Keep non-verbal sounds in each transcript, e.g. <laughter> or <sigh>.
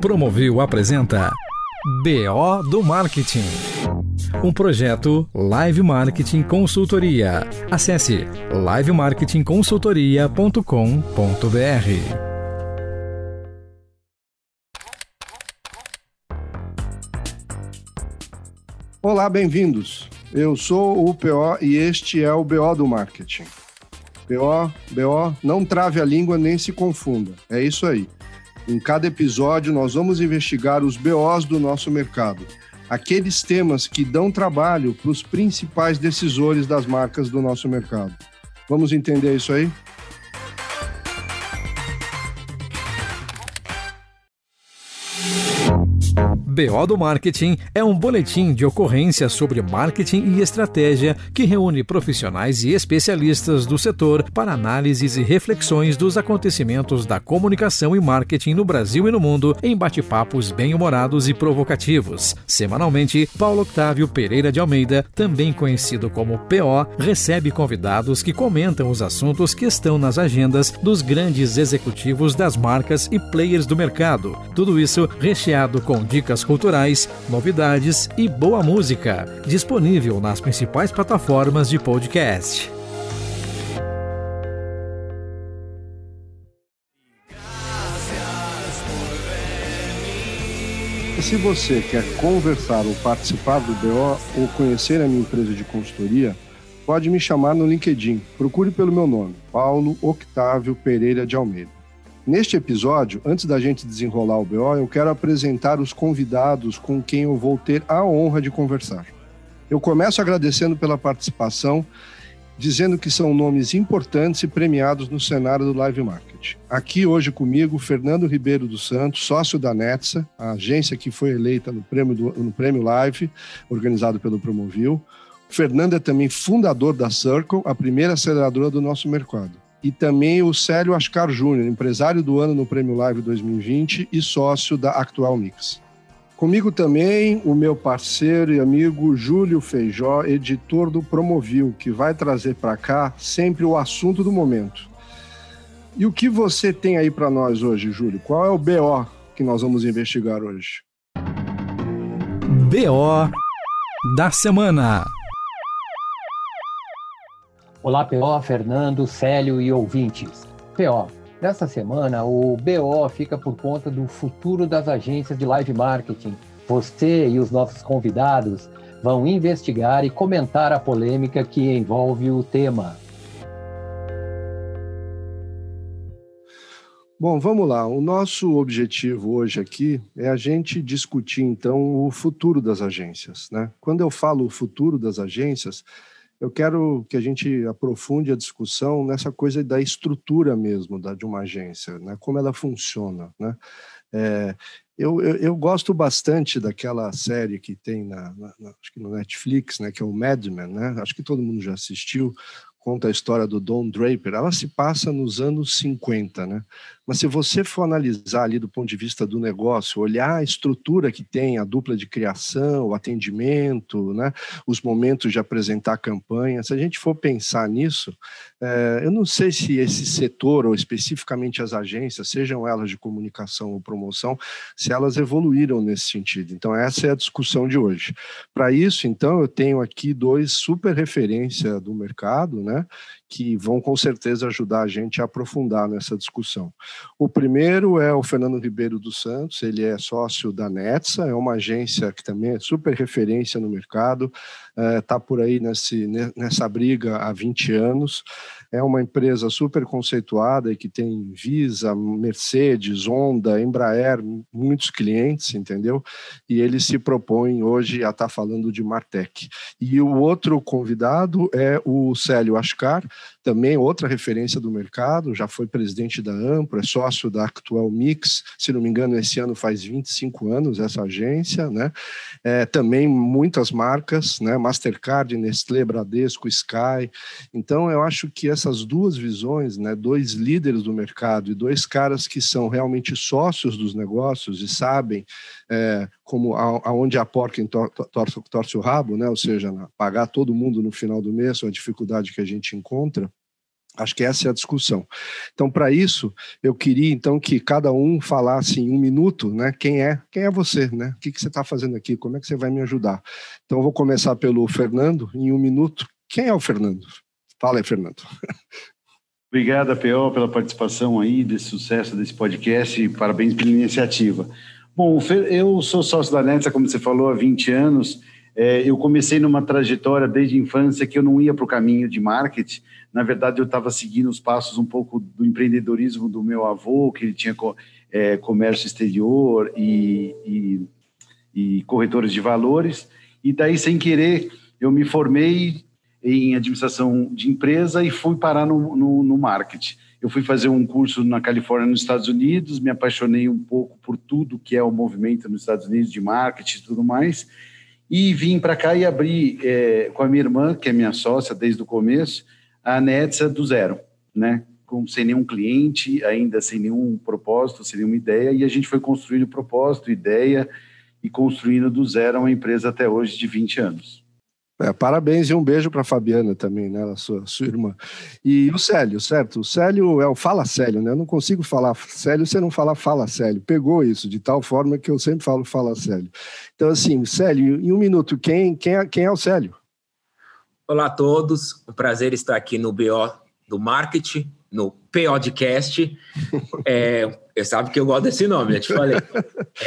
Promovil apresenta BO do Marketing. Um projeto Live Marketing Consultoria. Acesse livemarketingconsultoria.com.br. Olá, bem-vindos. Eu sou o PO e este é o BO do Marketing. BO, BO, não trave a língua nem se confunda. É isso aí. Em cada episódio, nós vamos investigar os BOs do nosso mercado, aqueles temas que dão trabalho para os principais decisores das marcas do nosso mercado. Vamos entender isso aí? BO do Marketing é um boletim de ocorrência sobre marketing e estratégia que reúne profissionais e especialistas do setor para análises e reflexões dos acontecimentos da comunicação e marketing no Brasil e no mundo em bate-papos bem-humorados e provocativos. Semanalmente, Paulo Octávio Pereira de Almeida, também conhecido como PO, recebe convidados que comentam os assuntos que estão nas agendas dos grandes executivos das marcas e players do mercado. Tudo isso recheado com dicas culturais, novidades e boa música, disponível nas principais plataformas de podcast. Se você quer conversar ou participar do BO ou conhecer a minha empresa de consultoria, pode me chamar no LinkedIn. Procure pelo meu nome, Paulo Octávio Pereira de Almeida. Neste episódio, antes da gente desenrolar o BO, eu quero apresentar os convidados com quem eu vou ter a honra de conversar. Eu começo agradecendo pela participação, dizendo que são nomes importantes e premiados no cenário do live marketing. Aqui hoje comigo, Fernando Ribeiro dos Santos, sócio da Netsa, a agência que foi eleita no prêmio, do, no prêmio Live, organizado pelo Promovil. Fernando é também fundador da Circle, a primeira aceleradora do nosso mercado e também o Célio Ascar Júnior, empresário do ano no Prêmio Live 2020 e sócio da Actual Mix. Comigo também o meu parceiro e amigo Júlio Feijó, editor do Promovil, que vai trazer para cá sempre o assunto do momento. E o que você tem aí para nós hoje, Júlio? Qual é o BO que nós vamos investigar hoje? BO da semana. Olá, PO, Fernando, Célio e ouvintes. PO, nesta semana o BO fica por conta do futuro das agências de live marketing. Você e os nossos convidados vão investigar e comentar a polêmica que envolve o tema. Bom, vamos lá. O nosso objetivo hoje aqui é a gente discutir então o futuro das agências, né? Quando eu falo o futuro das agências, eu quero que a gente aprofunde a discussão nessa coisa da estrutura mesmo da, de uma agência, né? como ela funciona. Né? É, eu, eu, eu, gosto bastante daquela série que tem na, na, na, acho que no Netflix, né, que é o Mad Men, né? Acho que todo mundo já assistiu. Conta a história do Don Draper. Ela se passa nos anos 50, né? Mas se você for analisar ali do ponto de vista do negócio, olhar a estrutura que tem, a dupla de criação, o atendimento, né, os momentos de apresentar campanha, se a gente for pensar nisso, é, eu não sei se esse setor, ou especificamente as agências, sejam elas de comunicação ou promoção, se elas evoluíram nesse sentido. Então, essa é a discussão de hoje. Para isso, então, eu tenho aqui dois super referência do mercado, né, que vão com certeza ajudar a gente a aprofundar nessa discussão. O primeiro é o Fernando Ribeiro dos Santos, ele é sócio da Netsa, é uma agência que também é super referência no mercado, está é, por aí nesse, nessa briga há 20 anos é uma empresa super conceituada e que tem Visa, Mercedes, Honda, Embraer, muitos clientes, entendeu? E ele se propõe hoje a estar tá falando de Martech. E o outro convidado é o Célio Ascar, também outra referência do mercado, já foi presidente da Ampro, é sócio da Actual Mix, se não me engano, esse ano faz 25 anos essa agência, né? É, também muitas marcas, né? Mastercard, Nestlé, Bradesco, Sky. Então, eu acho que essas duas visões, né? Dois líderes do mercado e dois caras que são realmente sócios dos negócios e sabem é, como a, aonde a porca tor, torce, torce o rabo, né? Ou seja, pagar todo mundo no final do mês, a dificuldade que a gente encontra Acho que essa é a discussão. Então, para isso, eu queria então que cada um falasse em um minuto, né? Quem é? Quem é você, né? O que, que você está fazendo aqui? Como é que você vai me ajudar? Então, eu vou começar pelo Fernando em um minuto. Quem é o Fernando? Fala aí, Fernando. <laughs> Obrigado, PO, pela participação aí, desse sucesso desse podcast e parabéns pela iniciativa. Bom, eu sou sócio da Netsa, como você falou, há 20 anos. É, eu comecei numa trajetória desde a infância que eu não ia para o caminho de marketing, na verdade, eu estava seguindo os passos um pouco do empreendedorismo do meu avô, que ele tinha é, comércio exterior e, e, e corretores de valores. E daí, sem querer, eu me formei em administração de empresa e fui parar no, no, no, marketing. Eu fui fazer um curso na Califórnia, nos Estados Unidos, me apaixonei um pouco por tudo que é o movimento nos Estados Unidos de marketing e tudo mais, e vim para cá e abri é, com a minha irmã, que é minha sócia desde o começo, a Netsa do zero, né? Com, sem nenhum cliente, ainda sem nenhum propósito, sem nenhuma ideia, e a gente foi construindo propósito, ideia, e construindo do zero uma empresa até hoje de 20 anos. É, parabéns e um beijo para Fabiana também, né, sua, sua irmã. E o Célio, certo? O Célio é o fala Célio, né? Eu não consigo falar Célio se não falar fala Célio. Pegou isso de tal forma que eu sempre falo fala Célio. Então, assim, Célio, em um minuto, quem, quem, é, quem é o Célio? Olá a todos, um prazer estar aqui no BO do Marketing, no POdcast. É, eu sabe que eu gosto desse nome, já te falei.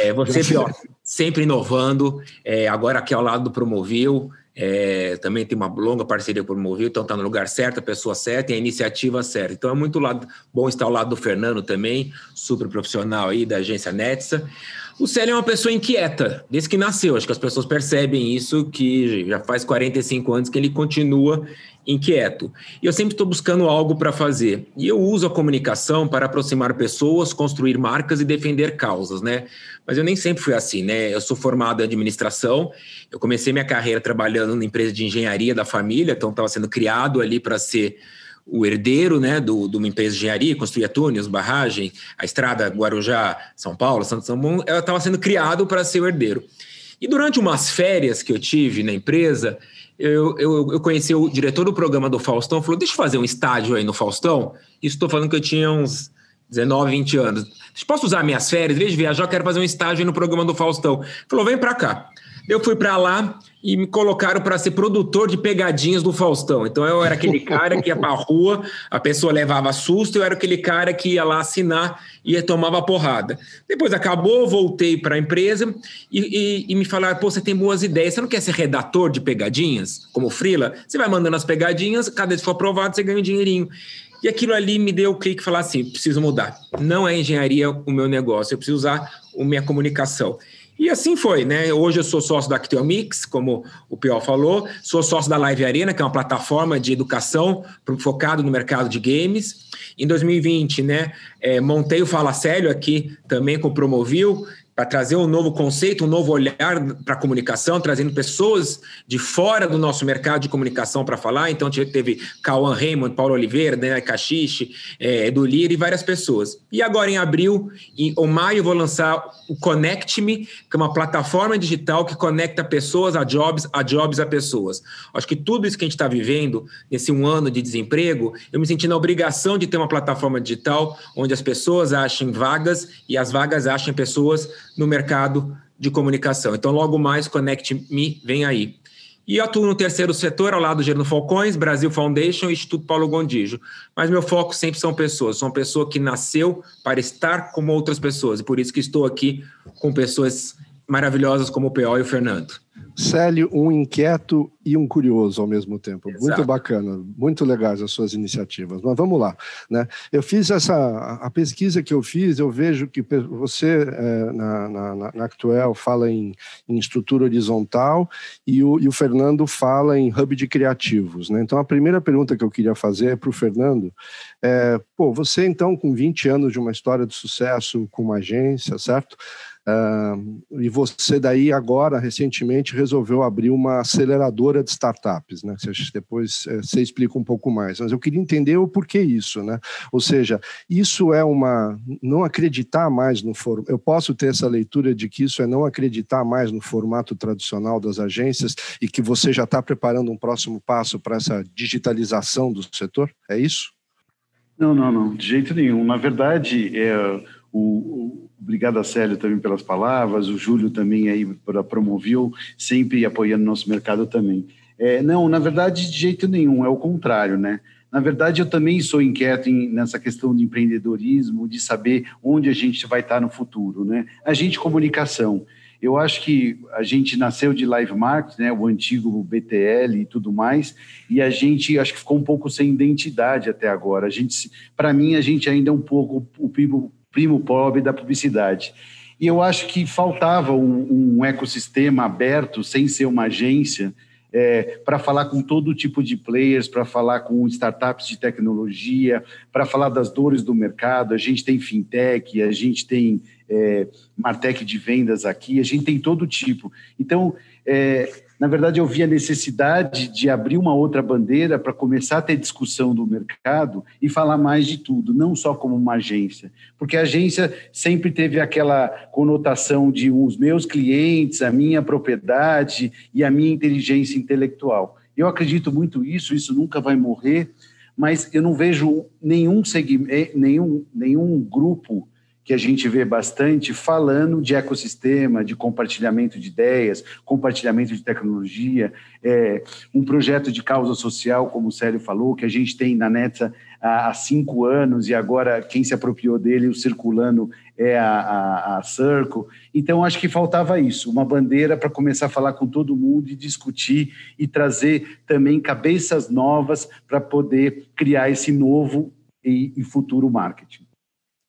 É, você, BO, sempre inovando, é, agora aqui ao lado do Promovil, é, também tem uma longa parceria com o Promovil, então está no lugar certo, a pessoa certa e a iniciativa certa. Então é muito lado, bom estar ao lado do Fernando também, super profissional aí da agência Netsa. O Célio é uma pessoa inquieta, desde que nasceu. Acho que as pessoas percebem isso, que já faz 45 anos que ele continua inquieto. E eu sempre estou buscando algo para fazer. E eu uso a comunicação para aproximar pessoas, construir marcas e defender causas, né? Mas eu nem sempre fui assim, né? Eu sou formado em administração. Eu comecei minha carreira trabalhando na empresa de engenharia da família, então estava sendo criado ali para ser o herdeiro né, do, de uma empresa de engenharia, construía túneis, barragem, a estrada Guarujá, São Paulo, Santo São ela estava sendo criado para ser o herdeiro. E durante umas férias que eu tive na empresa, eu, eu, eu conheci o diretor do programa do Faustão, falou, deixa eu fazer um estágio aí no Faustão. Isso estou falando que eu tinha uns 19, 20 anos. Posso usar minhas férias? Veja viajar, eu quero fazer um estágio no programa do Faustão. Falou, vem para cá. Eu fui para lá e me colocaram para ser produtor de pegadinhas do Faustão. Então eu era aquele cara que ia para rua, a pessoa levava susto, eu era aquele cara que ia lá assinar e tomava porrada. Depois acabou, voltei para a empresa e, e, e, me falaram: pô, você tem boas ideias, você não quer ser redator de pegadinhas, como Frila? Você vai mandando as pegadinhas, cada vez que for aprovado, você ganha um dinheirinho. E aquilo ali me deu o clique e falar assim: preciso mudar. Não é engenharia o meu negócio, eu preciso usar a minha comunicação. E assim foi, né? Hoje eu sou sócio da Actel Mix, como o Pior falou, sou sócio da Live Arena, que é uma plataforma de educação focado no mercado de games. Em 2020, né, é, montei o Fala Sério aqui também com o Promovil, para trazer um novo conceito, um novo olhar para a comunicação, trazendo pessoas de fora do nosso mercado de comunicação para falar. Então, teve Cauã Raymond, Paulo Oliveira, Daniel Cachiche, é, Edu Lira e várias pessoas. E agora, em abril, em ou maio, vou lançar o Connect Me, que é uma plataforma digital que conecta pessoas a jobs, a jobs a pessoas. Acho que tudo isso que a gente está vivendo, nesse um ano de desemprego, eu me senti na obrigação de ter uma plataforma digital onde as pessoas achem vagas e as vagas achem pessoas no mercado de comunicação. Então, logo mais, Connect Me vem aí. E atuo no terceiro setor, ao lado do Gerando Falcões, Brasil Foundation e Instituto Paulo Gondijo. Mas meu foco sempre são pessoas. Sou uma pessoa que nasceu para estar com outras pessoas. E por isso que estou aqui com pessoas maravilhosas como o P.O. e o Fernando. Célio, um inquieto e um curioso ao mesmo tempo. Exato. Muito bacana, muito legais as suas iniciativas. Mas vamos lá, né? Eu fiz essa a pesquisa que eu fiz, eu vejo que você é, na, na, na Actuel fala em, em estrutura horizontal e o, e o, Fernando fala em hub de criativos, né? Então a primeira pergunta que eu queria fazer é para o Fernando, é, pô, você então com 20 anos de uma história de sucesso com uma agência, certo? Uh, e você daí agora, recentemente, resolveu abrir uma aceleradora de startups, né? Depois é, você explica um pouco mais, mas eu queria entender o porquê isso, né? Ou seja, isso é uma não acreditar mais no formato. Eu posso ter essa leitura de que isso é não acreditar mais no formato tradicional das agências e que você já está preparando um próximo passo para essa digitalização do setor? É isso? Não, não, não, de jeito nenhum. Na verdade, é, o obrigado a Célio também pelas palavras, o Júlio também aí para promoveu, sempre apoiando nosso mercado também. É, não, na verdade, de jeito nenhum, é o contrário, né? Na verdade, eu também sou inquieto em, nessa questão de empreendedorismo, de saber onde a gente vai estar no futuro, né? A gente comunicação. Eu acho que a gente nasceu de live marketing, né, o antigo BTL e tudo mais, e a gente acho que ficou um pouco sem identidade até agora. A gente, para mim, a gente ainda é um pouco o primo, primo pobre da publicidade. E eu acho que faltava um, um ecossistema aberto, sem ser uma agência, é, para falar com todo tipo de players, para falar com startups de tecnologia, para falar das dores do mercado. A gente tem fintech, a gente tem é, martech de vendas aqui, a gente tem todo tipo. Então, é, na verdade, eu vi a necessidade de abrir uma outra bandeira para começar a ter discussão do mercado e falar mais de tudo, não só como uma agência. Porque a agência sempre teve aquela conotação de os meus clientes, a minha propriedade e a minha inteligência intelectual. Eu acredito muito isso, isso nunca vai morrer, mas eu não vejo nenhum segmento, nenhum, nenhum grupo que a gente vê bastante falando de ecossistema, de compartilhamento de ideias, compartilhamento de tecnologia, é, um projeto de causa social, como o Célio falou, que a gente tem na NETA há cinco anos e agora quem se apropriou dele, o circulando, é a, a, a Circle. Então, acho que faltava isso, uma bandeira para começar a falar com todo mundo e discutir e trazer também cabeças novas para poder criar esse novo e, e futuro marketing.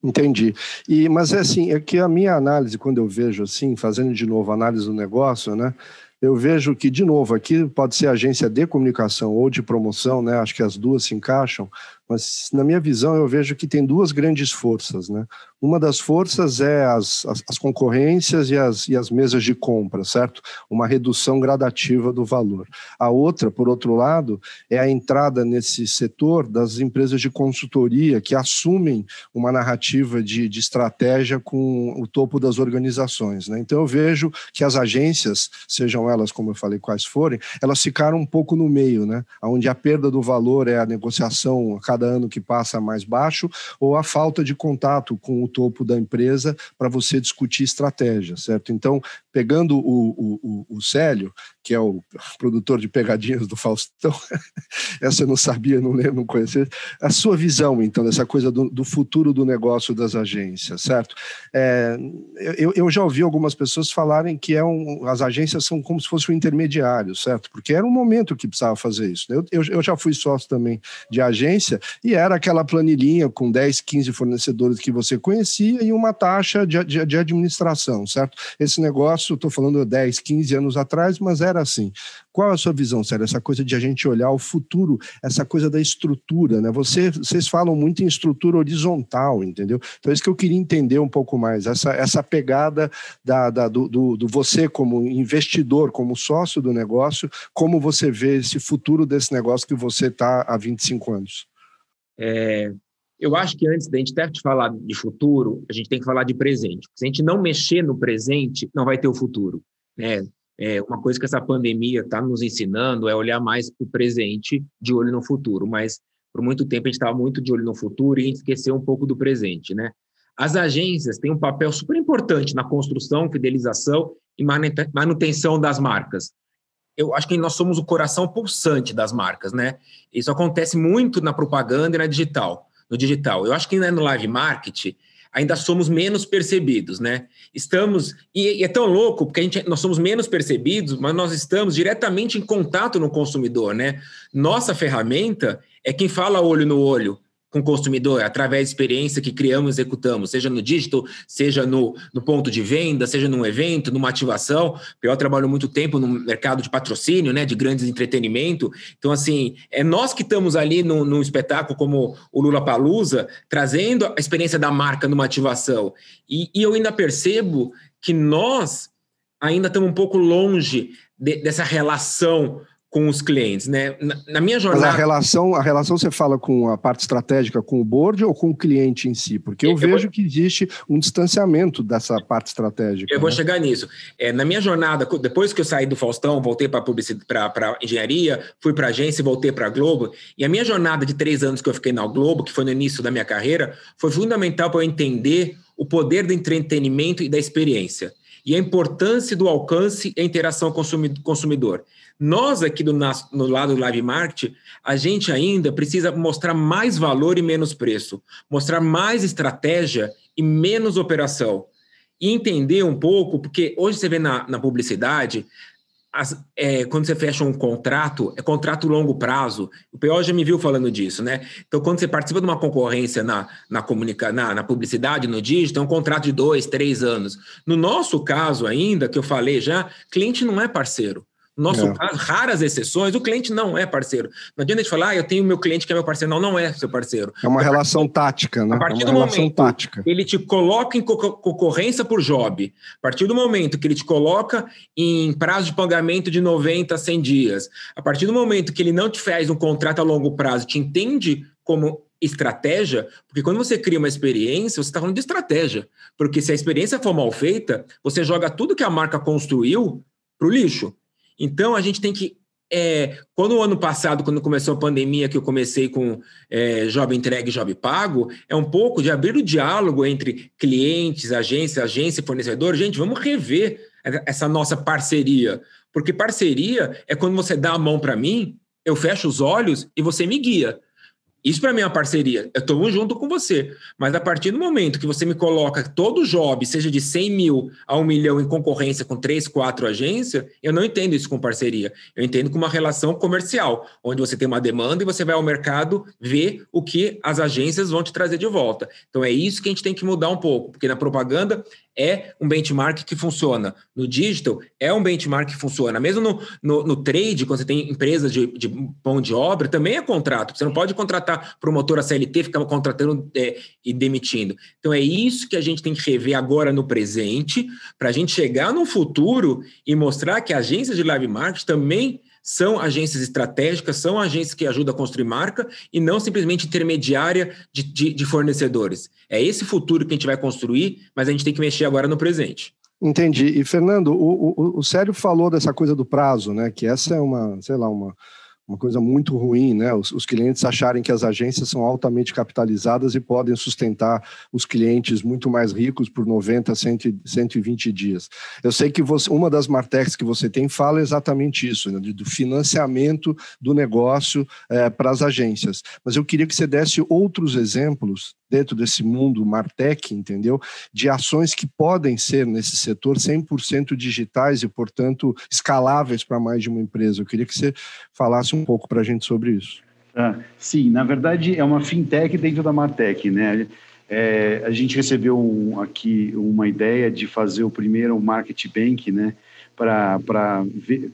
Entendi. E, mas é assim, é que a minha análise, quando eu vejo assim, fazendo de novo análise do negócio, né? Eu vejo que, de novo, aqui pode ser agência de comunicação ou de promoção, né? Acho que as duas se encaixam, mas na minha visão eu vejo que tem duas grandes forças, né? Uma das forças é as, as, as, concorrências e as, e as mesas de compra, certo? Uma redução gradativa do valor. A outra, por outro lado, é a entrada nesse setor das empresas de consultoria que assumem uma narrativa de, de estratégia com o topo das organizações. Né? Então eu vejo que as agências, sejam elas, como eu falei, quais forem, elas ficaram um pouco no meio, né? onde a perda do valor é a negociação a cada ano que passa mais baixo, ou a falta de contato com o topo da empresa para você discutir estratégia, certo? Então, pegando o, o, o, Célio, que é o produtor de pegadinhas do Faustão, <laughs> essa eu não sabia, não lembro, não conhecia, a sua visão, então, dessa coisa do, do futuro do negócio das agências, certo? É, eu, eu, já ouvi algumas pessoas falarem que é um, as agências são como se fosse um intermediário, certo? Porque era um momento que precisava fazer isso. Eu, eu, eu já fui sócio também de agência e era aquela planilhinha com 10, 15 fornecedores que você conhecia conhecia e uma taxa de, de, de administração, certo? Esse negócio, estou falando 10, 15 anos atrás, mas era assim. Qual a sua visão, Sérgio? Essa coisa de a gente olhar o futuro, essa coisa da estrutura, né? Você, vocês falam muito em estrutura horizontal, entendeu? Então, é isso que eu queria entender um pouco mais, essa, essa pegada da, da do, do, do você como investidor, como sócio do negócio, como você vê esse futuro desse negócio que você está há 25 anos? É, eu acho que antes da gente até falar de futuro, a gente tem que falar de presente. Se a gente não mexer no presente, não vai ter o futuro. Né? É, uma coisa que essa pandemia está nos ensinando é olhar mais para o presente de olho no futuro. Mas por muito tempo a gente estava muito de olho no futuro e a gente esqueceu um pouco do presente. Né? As agências têm um papel super importante na construção, fidelização e manutenção das marcas. Eu acho que nós somos o coração pulsante das marcas, né? Isso acontece muito na propaganda e na digital no digital. Eu acho que no live marketing ainda somos menos percebidos, né? Estamos e, e, é tão louco porque a gente, nós somos menos percebidos, mas nós estamos diretamente em contato no consumidor, né? Nossa ferramenta é quem fala olho no olho, com o consumidor, através da experiência que criamos e executamos, seja no digital, seja no, no ponto de venda, seja num evento, numa ativação. O PO trabalhou muito tempo no mercado de patrocínio, né, de grandes entretenimento. Então, assim, é nós que estamos ali num, num espetáculo como o Lula Palusa, trazendo a experiência da marca numa ativação. E, e eu ainda percebo que nós ainda estamos um pouco longe de, dessa relação com os clientes, né? Na, na, minha jornada. Mas a relação, a relação você fala com a parte estratégica com o board ou com o cliente em si? Porque eu, eu vejo vou... que existe um distanciamento dessa parte estratégica. Eu né? vou chegar nisso. É, na minha jornada, depois que eu saí do Faustão, voltei para para engenharia, fui para agência, voltei para a Globo. E a minha jornada de três anos que eu fiquei na Globo, que foi no início da minha carreira, foi fundamental para eu entender o poder do entretenimento e da experiência e a importância do alcance e a interação consumidor. Nós aqui do, no lado do live marketing, a gente ainda precisa mostrar mais valor e menos preço, mostrar mais estratégia e menos operação. E entender um pouco, porque hoje você vê na, na publicidade, as, é, quando você fecha um contrato, é contrato longo prazo. O PO já me viu falando disso, né? Então, quando você participa de uma concorrência na, na, comunica, na, na publicidade, no digital, é um contrato de dois, três anos. No nosso caso ainda, que eu falei já, cliente não é parceiro. No nosso é. caso, raras exceções, o cliente não é parceiro. Não adianta a gente falar, ah, eu tenho meu cliente que é meu parceiro. Não, não é seu parceiro. É uma relação tática, né? A partir é do momento tática. ele te coloca em concorrência por job, a partir do momento que ele te coloca em prazo de pagamento de 90 a 100 dias, a partir do momento que ele não te faz um contrato a longo prazo, te entende como estratégia, porque quando você cria uma experiência, você está falando de estratégia. Porque se a experiência for mal feita, você joga tudo que a marca construiu para o lixo. Então, a gente tem que. É, quando o ano passado, quando começou a pandemia, que eu comecei com é, Job Entregue Job Pago, é um pouco de abrir o diálogo entre clientes, agência, agência e fornecedor. Gente, vamos rever essa nossa parceria. Porque parceria é quando você dá a mão para mim, eu fecho os olhos e você me guia. Isso para mim é uma parceria. Eu estou junto com você. Mas a partir do momento que você me coloca todo job, seja de 100 mil a 1 milhão em concorrência com três, quatro agências, eu não entendo isso com parceria. Eu entendo com uma relação comercial, onde você tem uma demanda e você vai ao mercado ver o que as agências vão te trazer de volta. Então é isso que a gente tem que mudar um pouco, porque na propaganda é um benchmark que funciona. No digital, é um benchmark que funciona. Mesmo no, no, no trade, quando você tem empresas de, de pão de obra, também é contrato. Você não pode contratar promotor a CLT, ficar contratando é, e demitindo. Então, é isso que a gente tem que rever agora no presente, para a gente chegar no futuro e mostrar que agências de live marketing também são agências estratégicas, são agências que ajudam a construir marca e não simplesmente intermediária de, de, de fornecedores. É esse futuro que a gente vai construir, mas a gente tem que mexer agora no presente. Entendi. E, Fernando, o, o, o Sérgio falou dessa coisa do prazo, né? Que essa é uma, sei lá, uma, uma coisa muito ruim, né? Os, os, clientes acharem que as agências são altamente capitalizadas e podem sustentar os clientes muito mais ricos por 90, 100, 120 dias. Eu sei que você, uma das Martex que você tem fala exatamente isso, né? do financiamento do negócio é, para as agências. Mas eu queria que você desse outros exemplos dentro desse mundo Martech, entendeu? De ações que podem ser nesse setor 100% digitais e, portanto, escaláveis para mais de uma empresa. Eu queria que você falasse um pouco para a gente sobre isso. Ah, sim, na verdade é uma fintech dentro da Martech, né? É, a gente recebeu um, aqui uma ideia de fazer o primeiro market bank, né? Para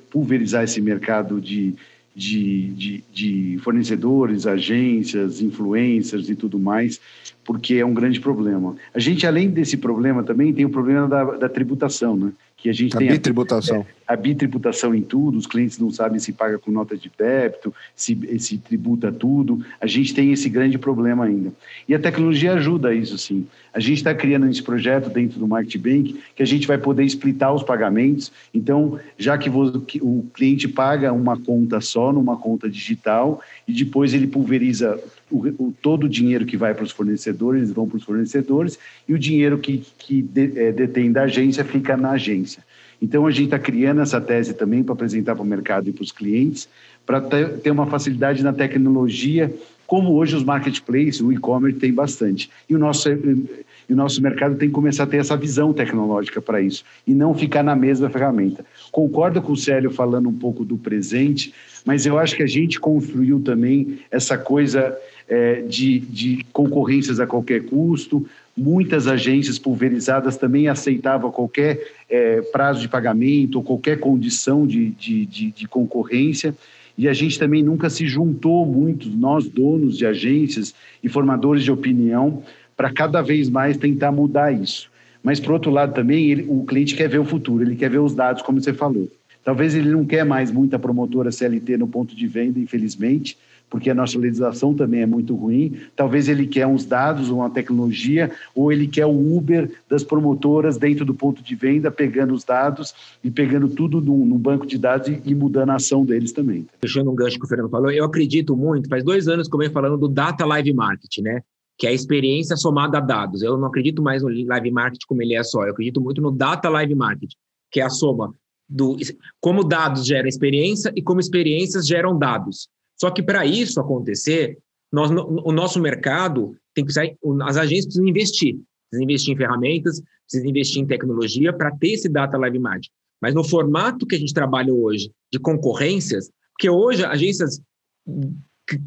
pulverizar esse mercado de de, de, de, fornecedores, agências, influencers e tudo mais, porque é um grande problema. A gente, além desse problema, também tem o problema da, da tributação, né? Que a gente a tem bitributação. A, a bitributação em tudo, os clientes não sabem se paga com nota de débito, se, se tributa tudo. A gente tem esse grande problema ainda. E a tecnologia ajuda isso, sim. A gente está criando esse projeto dentro do Market Bank que a gente vai poder splitar os pagamentos. Então, já que o cliente paga uma conta só, numa conta digital, e depois ele pulveriza o, o, todo o dinheiro que vai para os fornecedores, vão para os fornecedores, e o dinheiro que, que de, é, detém da agência fica na agência. Então, a gente está criando essa tese também para apresentar para o mercado e para os clientes, para ter uma facilidade na tecnologia, como hoje os marketplaces, o e-commerce tem bastante. E o nosso, e o nosso mercado tem que começar a ter essa visão tecnológica para isso, e não ficar na mesma ferramenta. Concordo com o Célio falando um pouco do presente, mas eu acho que a gente construiu também essa coisa é, de, de concorrências a qualquer custo, Muitas agências pulverizadas também aceitavam qualquer é, prazo de pagamento ou qualquer condição de, de, de, de concorrência. E a gente também nunca se juntou muito, nós donos de agências e formadores de opinião, para cada vez mais tentar mudar isso. Mas, por outro lado, também, ele, o cliente quer ver o futuro, ele quer ver os dados, como você falou. Talvez ele não quer mais muita promotora CLT no ponto de venda, infelizmente, porque a nossa legislação também é muito ruim. Talvez ele quer uns dados, uma tecnologia, ou ele quer o Uber das promotoras dentro do ponto de venda, pegando os dados e pegando tudo num banco de dados e, e, mudando a ação deles também. Fechando um gancho que o Fernando falou, eu acredito muito, faz dois anos que eu venho falando do Data Live Marketing, né? que é a experiência somada a dados. Eu não acredito mais no live marketing como ele é só, eu acredito muito no data live marketing, que é a soma do como dados geram experiência e como experiências geram dados. Só que para isso acontecer, nós, o nosso mercado tem que sair, as agências precisam investir, precisam investir em ferramentas, precisam investir em tecnologia para ter esse data live marketing. Mas no formato que a gente trabalha hoje de concorrências, porque hoje agências,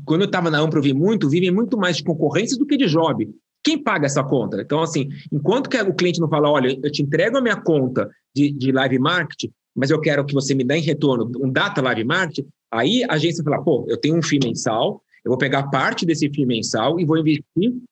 quando eu estava na Ampro, vi muito, vivem muito mais de concorrências do que de job. Quem paga essa conta? Então, assim, enquanto que o cliente não fala, olha, eu te entrego a minha conta de, de live marketing, mas eu quero que você me dê em retorno um data live marketing, Aí a agência fala, pô, eu tenho um FII mensal, eu vou pegar parte desse FII mensal e vou investir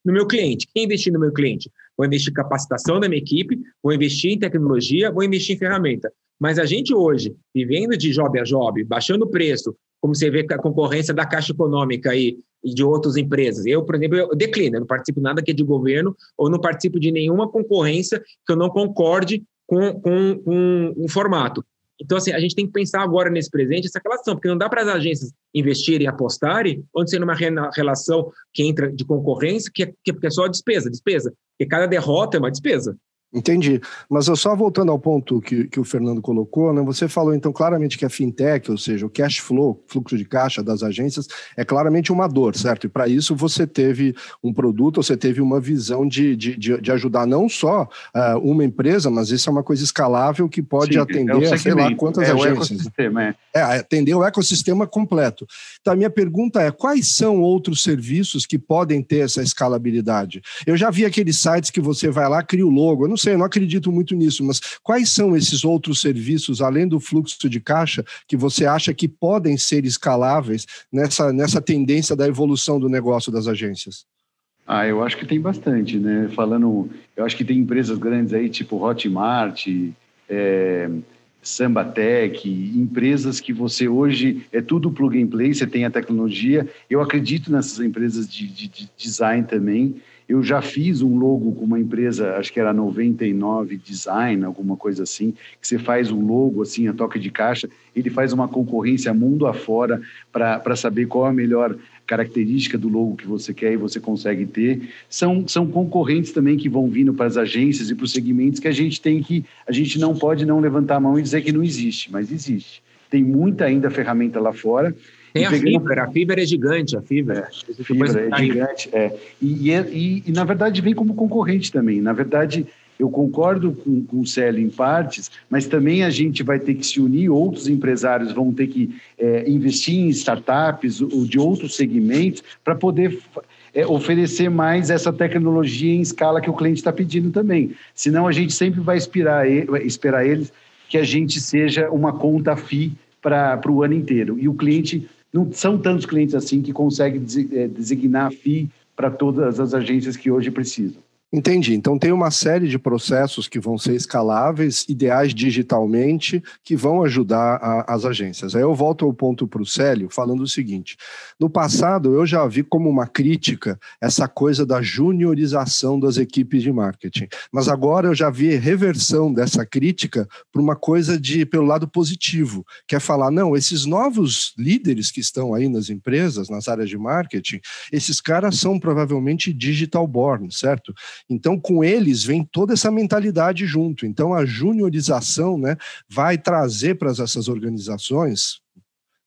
no meu cliente. Quem investir no meu cliente? Vou investir em capacitação da minha equipe, vou investir em tecnologia, vou investir em ferramenta. Mas a gente hoje, vivendo de job a job, baixando o preço, como você vê a concorrência da Caixa Econômica aí, e de outras empresas. Eu, por exemplo, eu declino, eu não participo nada que é de governo ou não participo de nenhuma concorrência que eu não concorde com, com, com o formato. Então, assim, a gente tem que pensar agora nesse presente essa relação, porque não dá para as agências investirem e apostarem, onde ser numa relação que entra de concorrência, que é, que é só despesa, despesa. Porque cada derrota é uma despesa. Entendi. Mas eu só voltando ao ponto que, que o Fernando colocou, né, você falou então claramente que a fintech, ou seja, o cash flow, fluxo de caixa das agências, é claramente uma dor, certo? E para isso você teve um produto, você teve uma visão de, de, de ajudar não só uh, uma empresa, mas isso é uma coisa escalável que pode Sim, atender é sei lá quantas é agências. O é. é, atender o ecossistema completo. Então a minha pergunta é: quais são outros serviços que podem ter essa escalabilidade? Eu já vi aqueles sites que você vai lá, cria o logo, eu não sei, não acredito muito nisso, mas quais são esses outros serviços, além do fluxo de caixa, que você acha que podem ser escaláveis nessa, nessa tendência da evolução do negócio das agências? Ah, eu acho que tem bastante, né? Falando, eu acho que tem empresas grandes aí, tipo Hotmart, é, Sambatec, empresas que você hoje é tudo plug and play, você tem a tecnologia. Eu acredito nessas empresas de, de, de design também. Eu já fiz um logo com uma empresa, acho que era 99 Design, alguma coisa assim, que você faz um logo assim, a toque de caixa, ele faz uma concorrência mundo afora para saber qual a melhor característica do logo que você quer e você consegue ter. São, são concorrentes também que vão vindo para as agências e para os segmentos que a gente tem que, a gente não pode não levantar a mão e dizer que não existe, mas existe. Tem muita ainda ferramenta lá fora tem a pegando... fibra, a fibra é gigante, a fibra. É, é gigante, é. E, é, e, e, na verdade, vem como concorrente também. Na verdade, eu concordo com, com o Célio em partes, mas também a gente vai ter que se unir, outros empresários vão ter que é, investir em startups ou de outros segmentos para poder é, oferecer mais essa tecnologia em escala que o cliente está pedindo também. Senão a gente sempre vai esperar, esperar eles que a gente seja uma conta FII para o ano inteiro. E o cliente não são tantos clientes assim que conseguem eh, designar FII para todas as agências que hoje precisam. Entendi. Então tem uma série de processos que vão ser escaláveis, ideais digitalmente, que vão ajudar a, as agências. Aí eu volto ao ponto para o Célio, falando o seguinte: no passado eu já vi como uma crítica essa coisa da juniorização das equipes de marketing, mas agora eu já vi reversão dessa crítica para uma coisa de pelo lado positivo, que é falar não, esses novos líderes que estão aí nas empresas, nas áreas de marketing, esses caras são provavelmente digital born, certo? Então, com eles vem toda essa mentalidade junto. Então, a juniorização né, vai trazer para essas organizações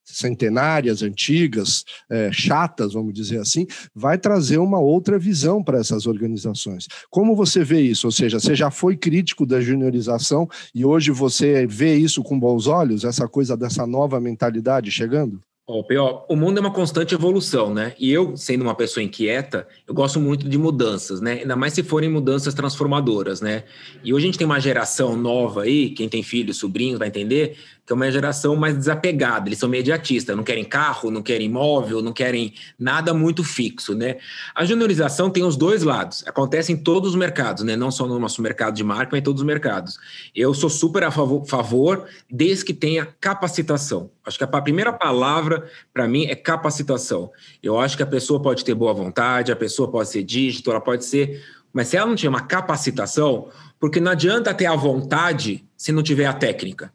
centenárias, antigas, é, chatas, vamos dizer assim, vai trazer uma outra visão para essas organizações. Como você vê isso? Ou seja, você já foi crítico da juniorização e hoje você vê isso com bons olhos, essa coisa dessa nova mentalidade chegando? Oh, P.O., o mundo é uma constante evolução, né? E eu, sendo uma pessoa inquieta, eu gosto muito de mudanças, né? Ainda mais se forem mudanças transformadoras, né? E hoje a gente tem uma geração nova aí, quem tem filhos, sobrinhos, vai entender, que é uma geração mais desapegada, eles são imediatistas, não querem carro, não querem imóvel, não querem nada muito fixo, né? A juniorização tem os dois lados, acontece em todos os mercados, né? Não só no nosso mercado de marca, mas em todos os mercados. Eu sou super a favor, favor desde que tenha capacitação. Acho que a primeira palavra para mim é capacitação. Eu acho que a pessoa pode ter boa vontade, a pessoa pode ser dígito, ela pode ser mas se ela não tiver uma capacitação, porque não adianta ter a vontade se não tiver a técnica.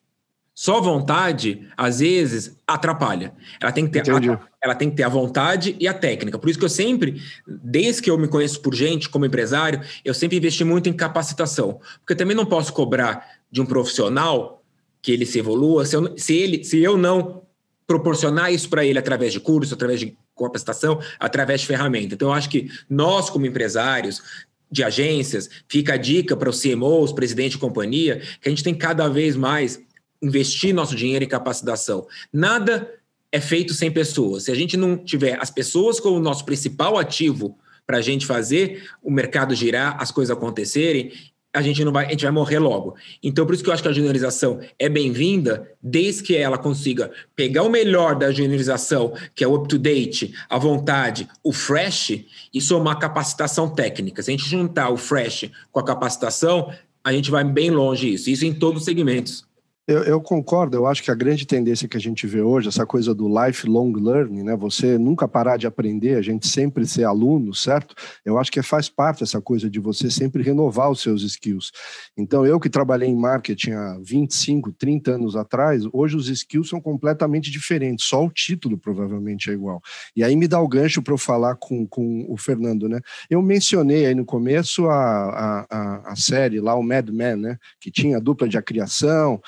Só vontade, às vezes, atrapalha. Ela tem que ter, a, ela tem que ter a vontade e a técnica. Por isso que eu sempre, desde que eu me conheço por gente, como empresário, eu sempre investi muito em capacitação. Porque eu também não posso cobrar de um profissional que ele se evolua se eu, se ele, se eu não proporcionar isso para ele através de curso, através de capacitação, através de ferramenta. Então, eu acho que nós, como empresários, de agências, fica a dica para os CMOs, presidente de companhia, que a gente tem cada vez mais investir nosso dinheiro em capacitação. Nada é feito sem pessoas. Se a gente não tiver as pessoas como nosso principal ativo para a gente fazer o mercado girar, as coisas acontecerem, a gente não vai, a gente vai morrer logo. Então, por isso que eu acho que a juniorização é bem-vinda, desde que ela consiga pegar o melhor da juniorização, que é o up-to-date, a vontade, o fresh, e somar capacitação técnica. Se a gente juntar o fresh com a capacitação, a gente vai bem longe isso. Isso em todos os segmentos. Eu, eu, concordo, eu acho que a grande tendência que a gente vê hoje, essa coisa do lifelong learning, né? Você nunca parar de aprender, a gente sempre ser aluno, certo? Eu acho que faz parte essa coisa de você sempre renovar os seus skills. Então, eu que trabalhei em marketing há 25, 30 anos atrás, hoje os skills são completamente diferentes, só o título provavelmente é igual. E aí me dá o gancho para eu falar com, com o Fernando, né? Eu mencionei aí no começo a, a, a série lá, o Mad Men, né? Que tinha dupla de acriação,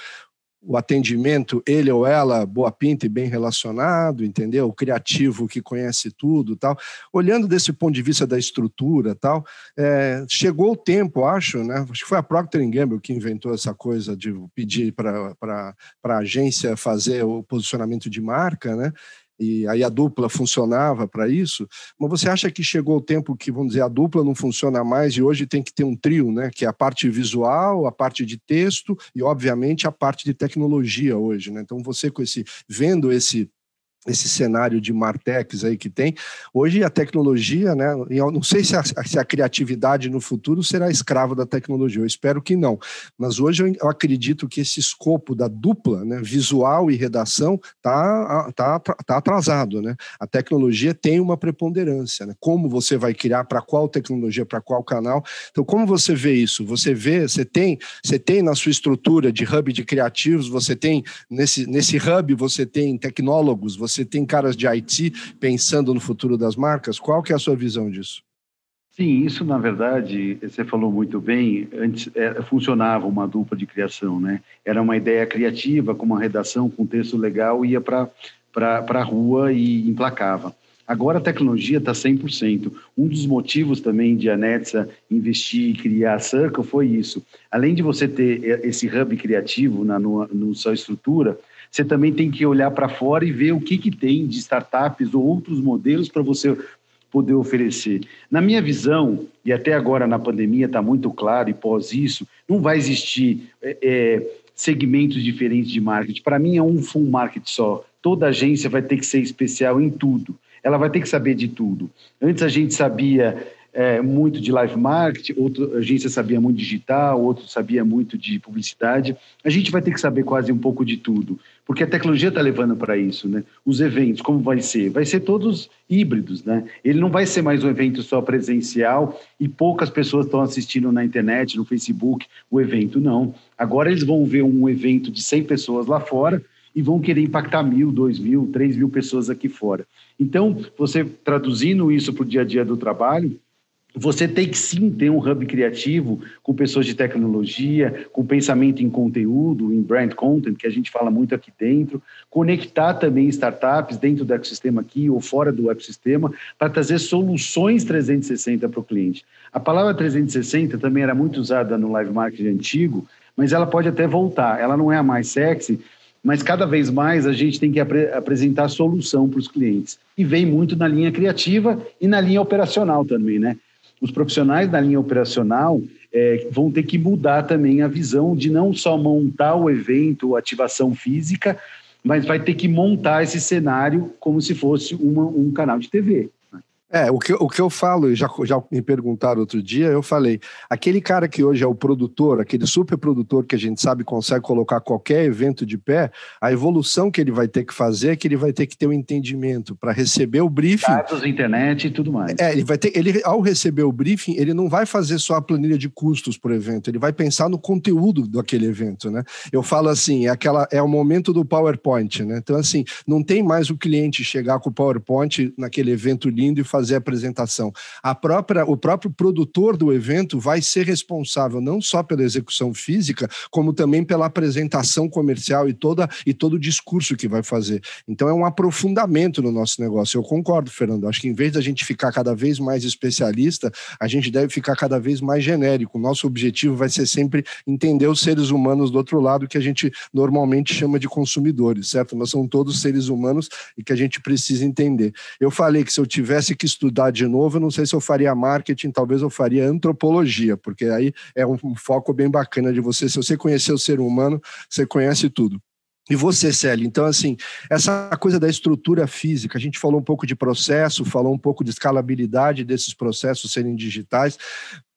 o atendimento, ele ou ela, boa pinta e bem relacionado, entendeu? O criativo que conhece tudo tal. Olhando desse ponto de vista da estrutura tal, é, chegou o tempo, acho, né? Acho que foi a Procter Gamble que inventou essa coisa de pedir para a agência fazer o posicionamento de marca, né? E aí a dupla funcionava para isso, mas você acha que chegou o tempo que, vamos dizer, a dupla não funciona mais e hoje tem que ter um trio, né? Que é a parte visual, a parte de texto e, obviamente, a parte de tecnologia hoje, né? Então você com esse vendo esse esse cenário de Martex aí que tem. Hoje a tecnologia, né? Eu não sei se a, se a, criatividade no futuro será escrava da tecnologia, eu espero que não. Mas hoje eu, eu acredito que esse escopo da dupla, né, visual e redação, tá, tá, tá atrasado, né? A tecnologia tem uma preponderância, né? Como você vai criar para qual tecnologia, para qual canal. Então, como você vê isso? Você vê, você tem, você tem na sua estrutura de hub de criativos, você tem nesse nesse hub, você tem tecnólogos, você você tem caras de IT pensando no futuro das marcas? Qual que é a sua visão disso? Sim, isso na verdade, você falou muito bem, antes é, funcionava uma dupla de criação, né? Era uma ideia criativa, com uma redação, com um texto legal, ia para a rua e emplacava. Agora a tecnologia está 100%. Um dos motivos também de a Netsa investir e criar a Circle foi isso. Além de você ter esse hub criativo na no, no sua estrutura, você também tem que olhar para fora e ver o que, que tem de startups ou outros modelos para você poder oferecer. Na minha visão, e até agora na pandemia está muito claro, e pós isso, não vai existir é, é, segmentos diferentes de marketing. Para mim é um full market só. Toda agência vai ter que ser especial em tudo. Ela vai ter que saber de tudo. Antes a gente sabia é, muito de live marketing, outra agência sabia muito digital, outro sabia muito de publicidade. A gente vai ter que saber quase um pouco de tudo, porque a tecnologia está levando para isso, né? Os eventos, como vai ser? Vai ser todos híbridos, né? Ele não vai ser mais um evento só presencial e poucas pessoas estão assistindo na internet, no Facebook, o evento, não. Agora eles vão ver um evento de 100 pessoas lá fora e vão querer impactar mil, dois mil, três mil pessoas aqui fora. Então, você traduzindo isso para o dia a dia do trabalho, você tem que sim ter um hub criativo com pessoas de tecnologia, com pensamento em conteúdo, em brand content, que a gente fala muito aqui dentro, conectar também startups dentro do ecossistema aqui ou fora do ecossistema, para trazer soluções 360 para o cliente. A palavra 360 também era muito usada no live marketing antigo, mas ela pode até voltar. Ela não é a mais sexy, mas cada vez mais a gente tem que ap apresentar solução para os clientes. E vem muito na linha criativa e na linha operacional também, né? Os profissionais da linha operacional é, vão ter que mudar também a visão de não só montar o evento, ativação física, mas vai ter que montar esse cenário como se fosse uma, um canal de TV. É, o que, o que eu falo, já, já me perguntaram outro dia, eu falei, aquele cara que hoje é o produtor, aquele super produtor que a gente sabe consegue colocar qualquer evento de pé, a evolução que ele vai ter que fazer é que ele vai ter que ter o um entendimento para receber o briefing. Dados, internet e tudo mais. É, ele vai ter, ele, ao receber o briefing, ele não vai fazer só a planilha de custos por evento, ele vai pensar no conteúdo daquele evento, né? Eu falo assim, é, aquela, é o momento do PowerPoint, né? Então, assim, não tem mais o cliente chegar com o PowerPoint naquele evento lindo e fazer fazer a apresentação. A própria, o próprio produtor do evento vai ser responsável não só pela execução física, como também pela apresentação comercial e, toda, e todo o discurso que vai fazer. Então é um aprofundamento no nosso negócio. Eu concordo, Fernando. Acho que em vez da gente ficar cada vez mais especialista, a gente deve ficar cada vez mais genérico. O nosso objetivo vai ser sempre entender os seres humanos do outro lado, que a gente normalmente chama de consumidores, certo? Nós somos todos seres humanos e que a gente precisa entender. Eu falei que se eu tivesse que estudar de novo, eu não sei se eu faria marketing, talvez eu faria antropologia, porque aí é um foco bem bacana de você. Se você conhecer o ser humano, você conhece tudo. E você, Célio, então, assim, essa coisa da estrutura física, a gente falou um pouco de processo, falou um pouco de escalabilidade desses processos serem digitais,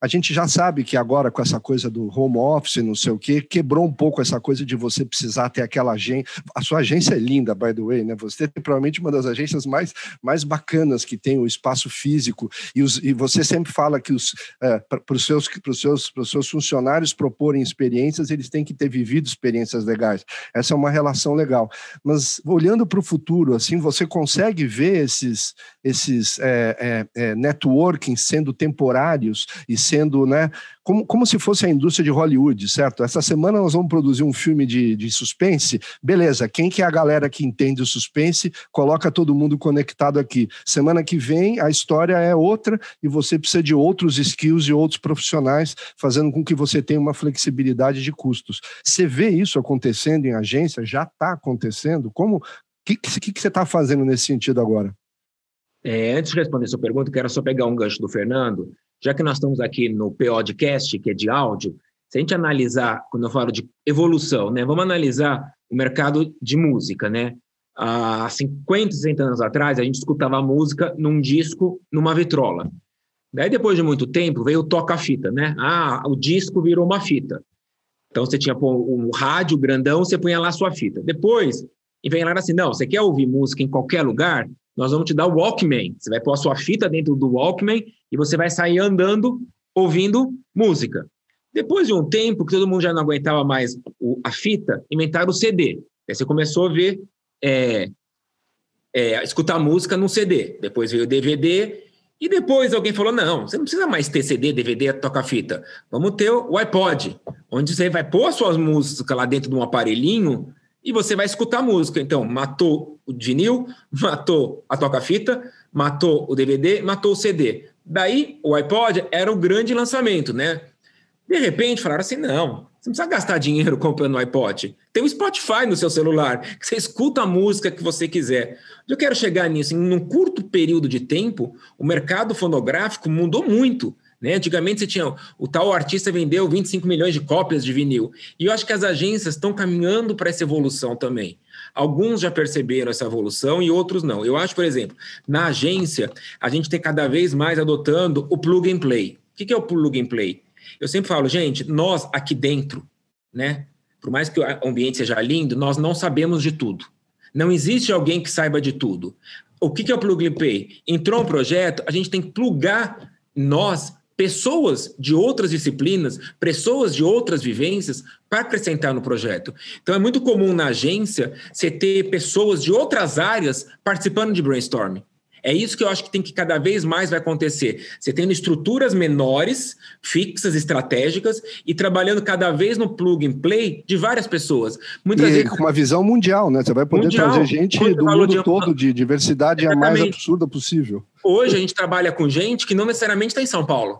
a gente já sabe que agora, com essa coisa do home office, não sei o quê, quebrou um pouco essa coisa de você precisar ter aquela agência. A sua agência é linda, by the way, né? Você tem provavelmente uma das agências mais, mais bacanas que tem o espaço físico. E, os, e você sempre fala que é, para os seus, seus, seus funcionários proporem experiências, eles têm que ter vivido experiências legais. Essa é uma relação legal. Mas olhando para o futuro, assim, você consegue ver esses, esses é, é, é networking sendo temporários e sendo sendo, né, como, como se fosse a indústria de Hollywood, certo? Essa semana nós vamos produzir um filme de, de suspense, beleza, quem que é a galera que entende o suspense, coloca todo mundo conectado aqui. Semana que vem a história é outra e você precisa de outros skills e outros profissionais, fazendo com que você tenha uma flexibilidade de custos. Você vê isso acontecendo em agência? Já está acontecendo? Como, o que, que, que você está fazendo nesse sentido agora? É, antes de responder sua pergunta, quero só pegar um gancho do Fernando já que nós estamos aqui no podcast, que é de áudio, se a gente analisar, quando eu falo de evolução, né, vamos analisar o mercado de música, né? Há 50, 60 anos atrás, a gente escutava música num disco, numa vitrola. Daí, depois de muito tempo, veio o toca-fita, né? Ah, o disco virou uma fita. Então, você tinha um rádio grandão, você punha lá a sua fita. Depois, lá assim, não, você quer ouvir música em qualquer lugar? Nós vamos te dar o Walkman. Você vai pôr a sua fita dentro do Walkman e você vai sair andando ouvindo música. Depois de um tempo que todo mundo já não aguentava mais o, a fita, inventaram o CD. Aí você começou a ver, é, é, escutar música no CD. Depois veio o DVD. E depois alguém falou: não, você não precisa mais ter CD, DVD, tocar fita. Vamos ter o iPod, onde você vai pôr suas músicas lá dentro de um aparelhinho e você vai escutar música. Então, matou o vinil, matou a toca-fita, matou o DVD, matou o CD. Daí, o iPod era o grande lançamento, né? De repente, falaram assim: não, você não precisa gastar dinheiro comprando um iPod. Tem o um Spotify no seu celular, que você escuta a música que você quiser. Eu quero chegar nisso. Em um curto período de tempo, o mercado fonográfico mudou muito. Né? Antigamente você tinha o tal artista vendeu 25 milhões de cópias de vinil. E eu acho que as agências estão caminhando para essa evolução também. Alguns já perceberam essa evolução e outros não. Eu acho, por exemplo, na agência, a gente tem cada vez mais adotando o plug and play. O que é o plug and play? Eu sempre falo, gente, nós aqui dentro, né? Por mais que o ambiente seja lindo, nós não sabemos de tudo. Não existe alguém que saiba de tudo. O que é o plug and play? Entrou um projeto, a gente tem que plugar nós pessoas de outras disciplinas, pessoas de outras vivências para acrescentar no projeto. Então é muito comum na agência você ter pessoas de outras áreas participando de brainstorming. É isso que eu acho que tem que cada vez mais vai acontecer. Você tendo estruturas menores, fixas, estratégicas e trabalhando cada vez no plug and play de várias pessoas. Muitas e vezes com uma visão mundial, né? Você vai poder mundial, trazer gente do mundo de... todo de diversidade Exatamente. a mais absurda possível. Hoje a gente trabalha com gente que não necessariamente está em São Paulo.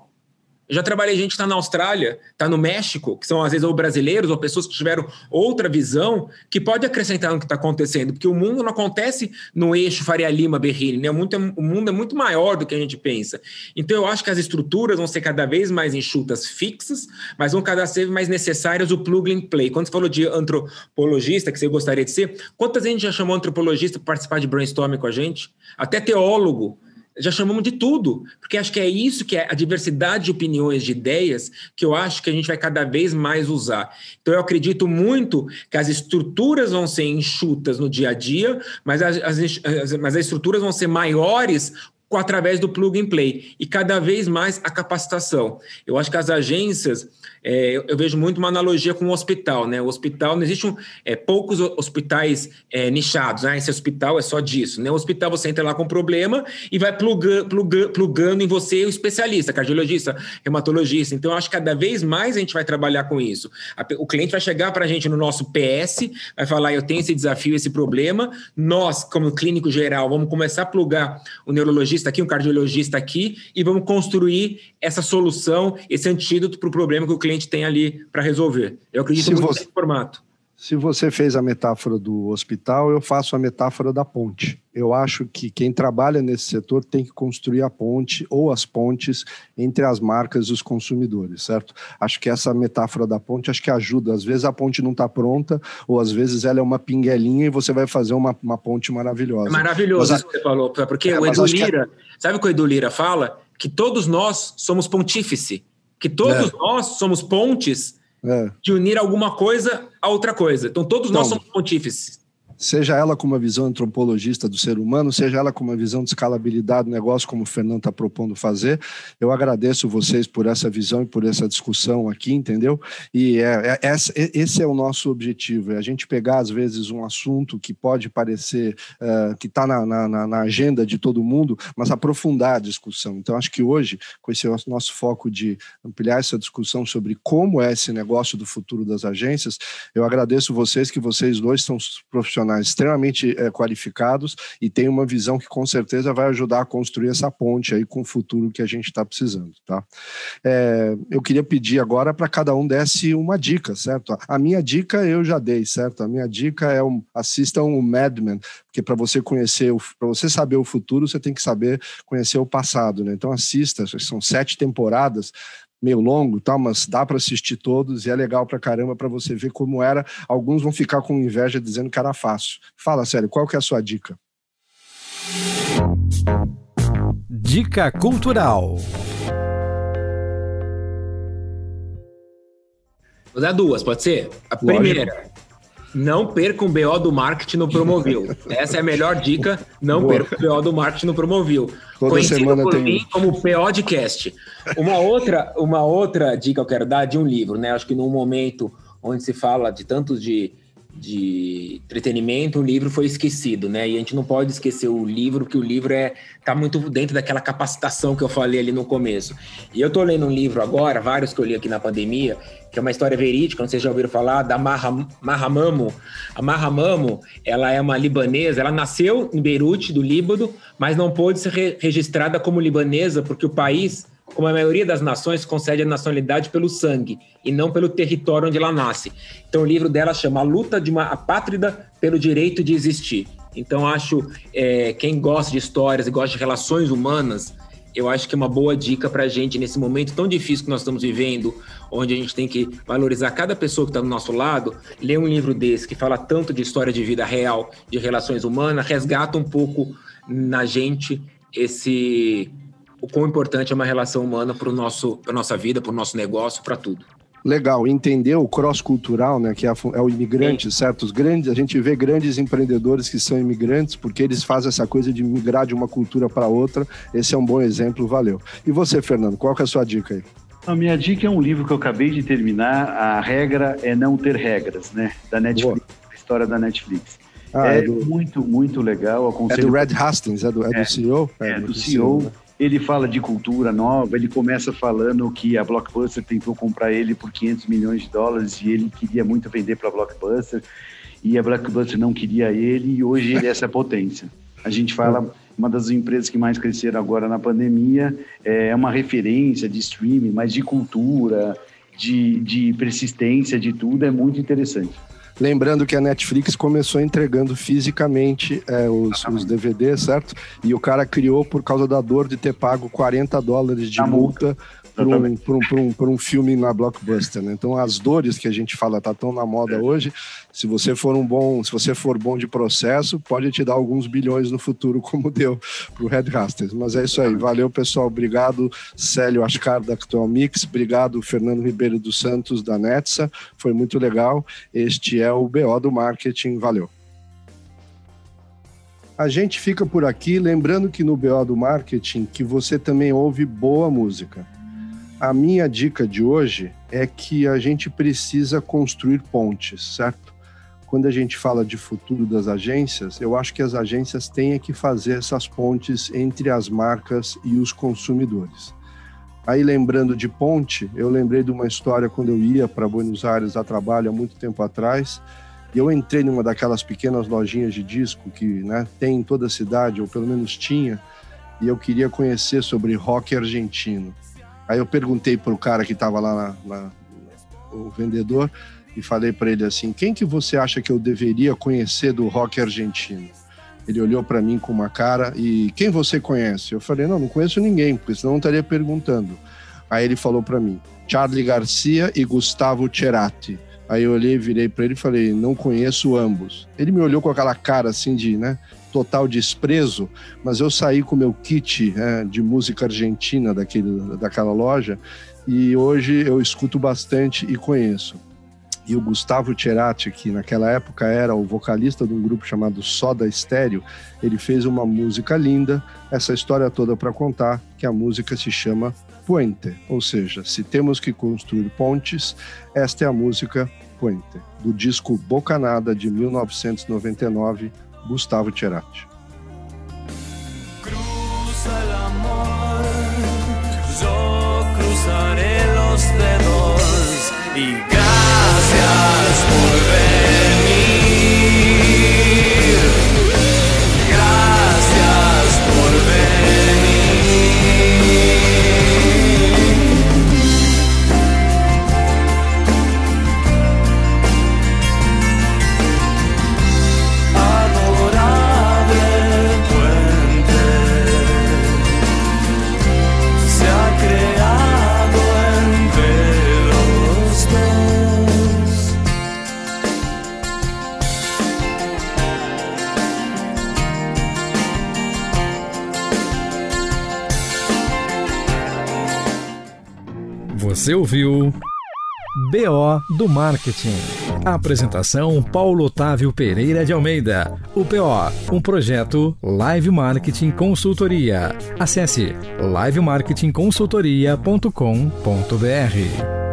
Eu já trabalhei gente que está na Austrália, está no México, que são às vezes ou brasileiros ou pessoas que tiveram outra visão, que pode acrescentar no que está acontecendo, porque o mundo não acontece no eixo Faria Lima Berrini, né? O mundo, é, o mundo é muito maior do que a gente pensa. Então eu acho que as estruturas vão ser cada vez mais enxutas, fixas, mas vão cada vez mais necessárias o plug and play. Quando você falou de antropologista, que você gostaria de ser, quantas gente já chamou antropologista para participar de brainstorming com a gente? Até teólogo já chamamos de tudo, porque acho que é isso que é a diversidade de opiniões, de ideias, que eu acho que a gente vai cada vez mais usar. Então, eu acredito muito que as estruturas vão ser enxutas no dia a dia, mas as, as, mas as estruturas vão ser maiores através do plug and play e cada vez mais a capacitação. Eu acho que as agências é, eu, eu, vejo muito uma analogia com o hospital, né? O hospital, não existe é, poucos hospitais é, nichados, né? Esse hospital é só disso, né? O hospital você entra lá com problema e vai plugando, plugando, plugando em você o especialista, cardiologista, reumatologista. Então, eu acho que cada vez mais a gente vai trabalhar com isso. A, o cliente vai chegar para a gente no nosso PS, vai falar, eu tenho esse desafio, esse problema. Nós, como clínico geral, vamos começar a plugar o neurologista aqui, um cardiologista aqui, e vamos construir essa solução, esse antídoto para o problema que o cliente cliente tem ali para resolver. Eu acredito se muito você, nesse formato. Se você fez a metáfora do hospital, eu faço a metáfora da ponte. Eu acho que quem trabalha nesse setor tem que construir a ponte ou as pontes entre as marcas e os consumidores, certo? Acho que essa metáfora da ponte acho que ajuda. Às vezes a ponte não está pronta, ou às vezes ela é uma pinguelinha e você vai fazer uma, uma ponte maravilhosa. É maravilhoso Mas, isso que você falou, porque é, o Edu Lira, que... sabe o que o Edu Lira fala? Que todos nós somos pontífice que todos é. nós somos pontes é. de unir alguma coisa a outra coisa. Então, todos então, nós somos pontífices seja ela com uma visão antropologista do ser humano, seja ela com uma visão de escalabilidade do negócio, como o Fernando está propondo fazer. Eu agradeço vocês por essa visão e por essa discussão aqui, entendeu? E é, é, esse é o nosso objetivo, é a gente pegar, às vezes, um assunto que pode parecer uh, que está na, na, na, agenda de todo mundo, mas aprofundar a discussão. Então, acho que hoje, com esse nosso foco de ampliar essa discussão sobre como é esse negócio do futuro das agências, eu agradeço vocês, que vocês dois são profissionais profissionais extremamente é, qualificados e tem uma visão que com certeza vai ajudar a construir essa ponte aí com o futuro que a gente está precisando, tá? É, eu queria pedir agora para cada um desse uma dica, certo? A minha dica eu já dei, certo? A minha dica é um, assistam o Mad Men, porque para você conhecer, para você saber o futuro, você tem que saber conhecer o passado, né? Então assista, são sete temporadas, meio longo, tá? mas dá para assistir todos e é legal para caramba para você ver como era. Alguns vão ficar com inveja dizendo que era fácil. Fala sério, qual que é a sua dica? Dica cultural. Vou dar duas, pode ser? A Lógico. primeira, não perca um BO do marketing no Promovil. Essa é a melhor dica. Não Boa. perca o BO do marketing no Promovil. Toda Conhecido semana por tem... mim como POdcast. Uma outra, uma outra dica eu quero dar de um livro, né? Acho que num momento onde se fala de tantos de de entretenimento, o livro foi esquecido, né? E a gente não pode esquecer o livro, porque o livro é tá muito dentro daquela capacitação que eu falei ali no começo. E eu tô lendo um livro agora, vários que eu li aqui na pandemia, que é uma história verídica, não sei se já ouviram falar, da Mahamamo. A Mahamamo, ela é uma libanesa, ela nasceu em Beirute, do Líbano, mas não pôde ser re registrada como libanesa porque o país como a maioria das nações, concede a nacionalidade pelo sangue e não pelo território onde ela nasce. Então, o livro dela chama A Luta de uma Apátrida pelo Direito de Existir. Então, acho é, quem gosta de histórias e gosta de relações humanas, eu acho que é uma boa dica para a gente nesse momento tão difícil que nós estamos vivendo, onde a gente tem que valorizar cada pessoa que está do nosso lado. Ler um livro desse que fala tanto de história de vida real, de relações humanas, resgata um pouco na gente esse o quão importante é uma relação humana para a nossa vida, para o nosso negócio, para tudo. Legal, entender o cross-cultural, né, que é, é, o imigrante, Sim. certo? Os grandes, a gente vê grandes empreendedores que são imigrantes porque eles fazem essa coisa de migrar de uma cultura para outra. Esse é um bom exemplo, valeu. E você, Fernando, qual que é a sua dica aí? A minha dica é um livro que eu acabei de terminar, A Regra é Não Ter Regras, né, da Netflix, Boa. a história da Netflix. Ah, é, é do... muito, muito legal. É do Red Hastings, é do, é do é, CEO? É, é do, do CEO. CEO ele fala de cultura nova, ele começa falando que a Blockbuster tentou comprar ele por 500 milhões de dólares e ele queria muito vender para a Blockbuster e a Blockbuster não queria ele e hoje ele é essa potência. A gente fala, uma das empresas que mais cresceram agora na pandemia, é uma referência de streaming, mas de cultura, de, de persistência, de tudo, é muito interessante. Lembrando que a Netflix começou entregando fisicamente é, os, os, DVDs, certo? E o cara criou por causa da dor de ter pago 40 dólares de multa, multa por um, um, um, um filme na Blockbuster, né? Então as dores que a gente fala tá tão na moda é. hoje. Se você for um bom, se você for bom de processo, pode te dar alguns bilhões no futuro, <laughs> como deu pro Red Hastings. Mas é isso aí. Valeu, pessoal. Obrigado, Célio Ascar da Actual Mix. Obrigado, Fernando Ribeiro dos Santos da Netsa. Foi muito legal. Este é o BO do marketing. Valeu. A gente fica por aqui, lembrando que no BO do marketing que você também ouve boa música. A minha dica de hoje é que a gente precisa construir pontes, certo? Quando a gente fala de futuro das agências, eu acho que as agências têm que fazer essas pontes entre as marcas e os consumidores. Aí, lembrando de ponte, eu lembrei de uma história quando eu ia para Buenos Aires a trabalho há muito tempo atrás. E eu entrei numa daquelas pequenas lojinhas de disco que né, tem em toda a cidade, ou pelo menos tinha, e eu queria conhecer sobre rock argentino. Aí eu perguntei para o cara que estava lá, na, na, o vendedor, e falei para ele assim: quem que você acha que eu deveria conhecer do rock argentino? Ele olhou para mim com uma cara e quem você conhece? Eu falei: não, não conheço ninguém, porque senão não estaria perguntando. Aí ele falou para mim: Charlie Garcia e Gustavo Cerati. Aí eu olhei, virei para ele e falei: não conheço ambos. Ele me olhou com aquela cara assim de, né? Total desprezo, mas eu saí com meu kit é, de música argentina daquele, daquela loja e hoje eu escuto bastante e conheço. E o Gustavo Cerati, que naquela época era o vocalista de um grupo chamado Soda Stereo, ele fez uma música linda, essa história toda para contar, que a música se chama Puente, ou seja, se temos que construir pontes, esta é a música Puente, do disco Bocanada de 1999, Gustavo Cerati. Cruzaré los dedos y gracias por Você ouviu BO do Marketing. Apresentação Paulo Otávio Pereira de Almeida. O PO, um projeto Live Marketing Consultoria. Acesse livemarketingconsultoria.com.br.